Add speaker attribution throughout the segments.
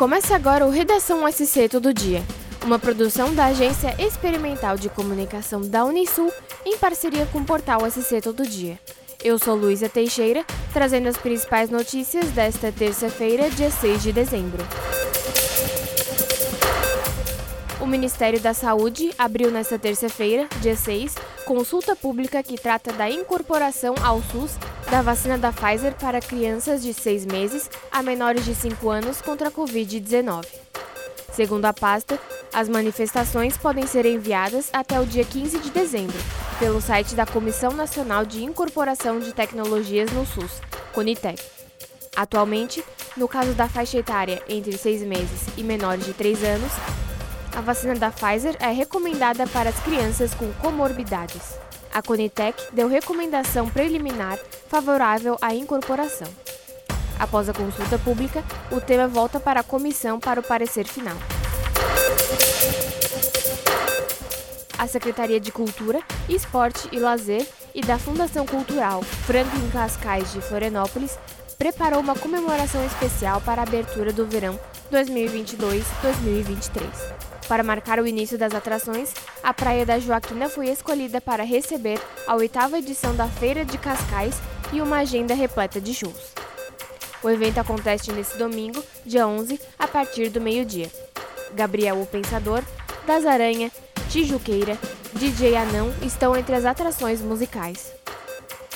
Speaker 1: Começa agora o Redação SC Todo Dia, uma produção da Agência Experimental de Comunicação da Unisul em parceria com o portal SC Todo Dia. Eu sou Luísa Teixeira, trazendo as principais notícias desta terça-feira, dia 6 de dezembro. O Ministério da Saúde abriu nesta terça-feira, dia 6, consulta pública que trata da incorporação ao SUS da vacina da Pfizer para crianças de 6 meses a menores de 5 anos contra a Covid-19. Segundo a pasta, as manifestações podem ser enviadas até o dia 15 de dezembro pelo site da Comissão Nacional de Incorporação de Tecnologias no SUS, CONITEC. Atualmente, no caso da faixa etária entre 6 meses e menores de 3 anos, a vacina da Pfizer é recomendada para as crianças com comorbidades. A Conitec deu recomendação preliminar favorável à incorporação. Após a consulta pública, o tema volta para a comissão para o parecer final. A Secretaria de Cultura, Esporte e Lazer e da Fundação Cultural Franklin Cascais de Florianópolis preparou uma comemoração especial para a abertura do verão 2022-2023. Para marcar o início das atrações, a Praia da Joaquina foi escolhida para receber a oitava edição da Feira de Cascais e uma agenda repleta de shows. O evento acontece nesse domingo, dia 11, a partir do meio-dia. Gabriel o Pensador, Das Aranha, Tijuqueira, DJ Anão estão entre as atrações musicais.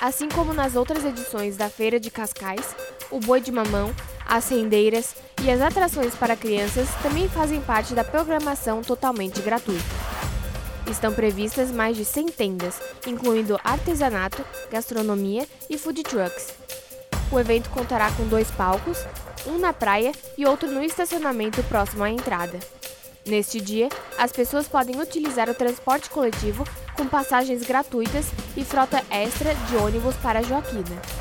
Speaker 1: Assim como nas outras edições da Feira de Cascais, o Boi de Mamão, as rendeiras e as atrações para crianças também fazem parte da programação totalmente gratuita. Estão previstas mais de 100 tendas, incluindo artesanato, gastronomia e food trucks. O evento contará com dois palcos, um na praia e outro no estacionamento próximo à entrada. Neste dia, as pessoas podem utilizar o transporte coletivo com passagens gratuitas e frota extra de ônibus para Joaquina.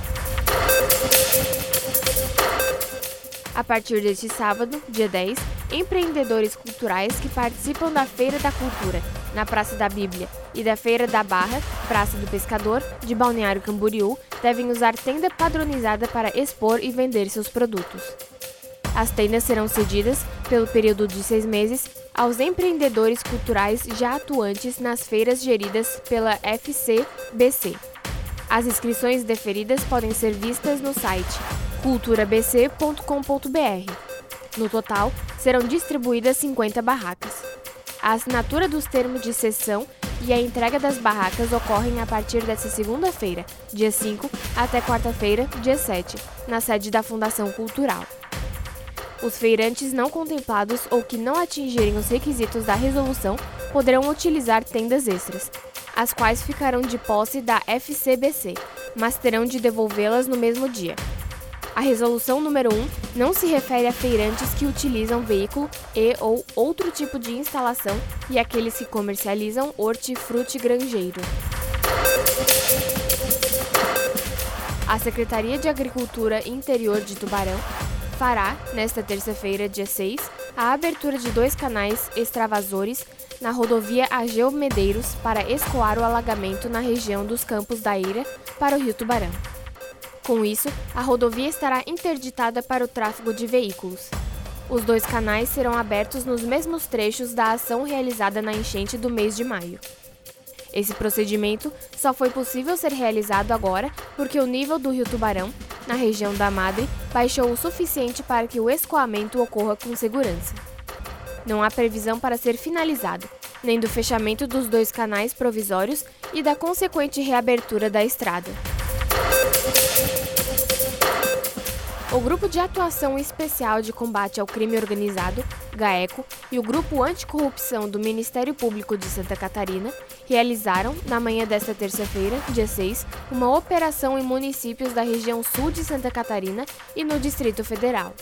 Speaker 1: A partir deste sábado, dia 10, empreendedores culturais que participam da Feira da Cultura, na Praça da Bíblia, e da Feira da Barra, Praça do Pescador, de Balneário Camboriú, devem usar tenda padronizada para expor e vender seus produtos. As tendas serão cedidas, pelo período de seis meses, aos empreendedores culturais já atuantes nas feiras geridas pela FCBC. As inscrições deferidas podem ser vistas no site culturabc.com.br. No total, serão distribuídas 50 barracas. A assinatura dos termos de cessão e a entrega das barracas ocorrem a partir desta segunda-feira, dia 5, até quarta-feira, dia 7, na sede da Fundação Cultural. Os feirantes não contemplados ou que não atingirem os requisitos da resolução poderão utilizar tendas extras, as quais ficarão de posse da FCBC, mas terão de devolvê-las no mesmo dia. A resolução número 1 não se refere a feirantes que utilizam veículo e ou outro tipo de instalação e aqueles que comercializam hortifruti granjeiro. A Secretaria de Agricultura Interior de Tubarão fará, nesta terça-feira, dia 6, a abertura de dois canais extravasores na rodovia Ageu Medeiros para escoar o alagamento na região dos Campos da Ira para o Rio Tubarão. Com isso, a rodovia estará interditada para o tráfego de veículos. Os dois canais serão abertos nos mesmos trechos da ação realizada na enchente do mês de maio. Esse procedimento só foi possível ser realizado agora porque o nível do rio Tubarão, na região da Madre, baixou o suficiente para que o escoamento ocorra com segurança. Não há previsão para ser finalizado, nem do fechamento dos dois canais provisórios e da consequente reabertura da estrada. O Grupo de Atuação Especial de Combate ao Crime Organizado, GAECO, e o Grupo Anticorrupção do Ministério Público de Santa Catarina realizaram, na manhã desta terça-feira, dia 6, uma operação em municípios da região sul de Santa Catarina e no Distrito Federal.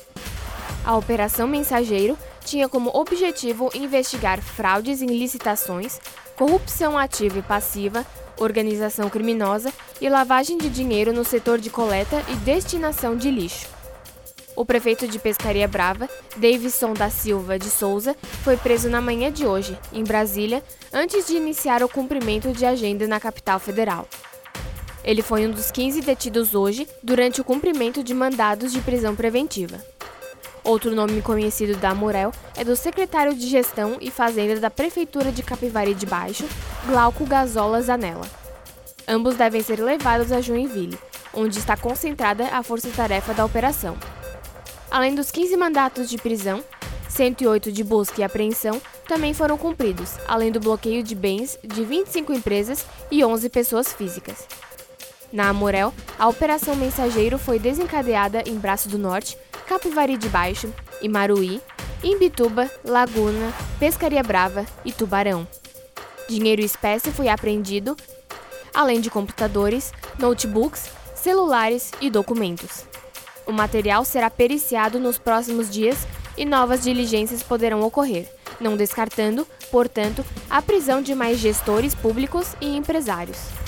Speaker 1: A Operação Mensageiro tinha como objetivo investigar fraudes em licitações, corrupção ativa e passiva, organização criminosa e lavagem de dinheiro no setor de coleta e destinação de lixo. O prefeito de Pescaria Brava, Davidson da Silva de Souza, foi preso na manhã de hoje, em Brasília, antes de iniciar o cumprimento de agenda na capital federal. Ele foi um dos 15 detidos hoje durante o cumprimento de mandados de prisão preventiva. Outro nome conhecido da Amurel é do secretário de Gestão e Fazenda da Prefeitura de Capivari de Baixo, Glauco Gazola Zanella. Ambos devem ser levados a Joinville, onde está concentrada a força-tarefa da operação. Além dos 15 mandatos de prisão, 108 de busca e apreensão também foram cumpridos, além do bloqueio de bens de 25 empresas e 11 pessoas físicas. Na Amorel, a Operação Mensageiro foi desencadeada em Braço do Norte, Capivari de Baixo, Imaruí, Imbituba, Laguna, Pescaria Brava e Tubarão. Dinheiro espécie foi apreendido, além de computadores, notebooks, celulares e documentos. O material será periciado nos próximos dias e novas diligências poderão ocorrer, não descartando, portanto, a prisão de mais gestores públicos e empresários.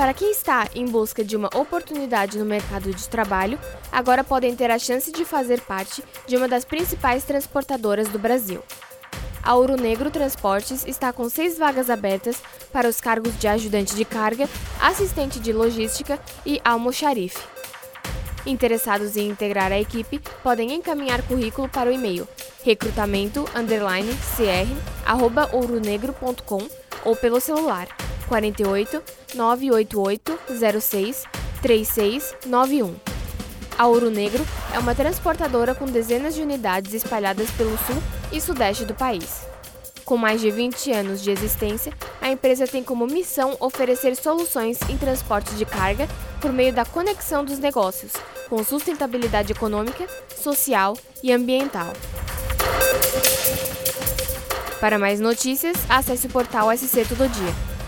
Speaker 1: Para quem está em busca de uma oportunidade no mercado de trabalho, agora podem ter a chance de fazer parte de uma das principais transportadoras do Brasil. A Ouro Negro Transportes está com seis vagas abertas para os cargos de ajudante de carga, assistente de logística e almoxarife. Interessados em integrar a equipe podem encaminhar currículo para o e-mail recrutamento_cr@ouronegro.com ou pelo celular 48 988 06 3691. A Ouro Negro é uma transportadora com dezenas de unidades espalhadas pelo sul e sudeste do país. Com mais de 20 anos de existência, a empresa tem como missão oferecer soluções em transporte de carga por meio da conexão dos negócios, com sustentabilidade econômica, social e ambiental. Para mais notícias, acesse o portal SC Todo Dia.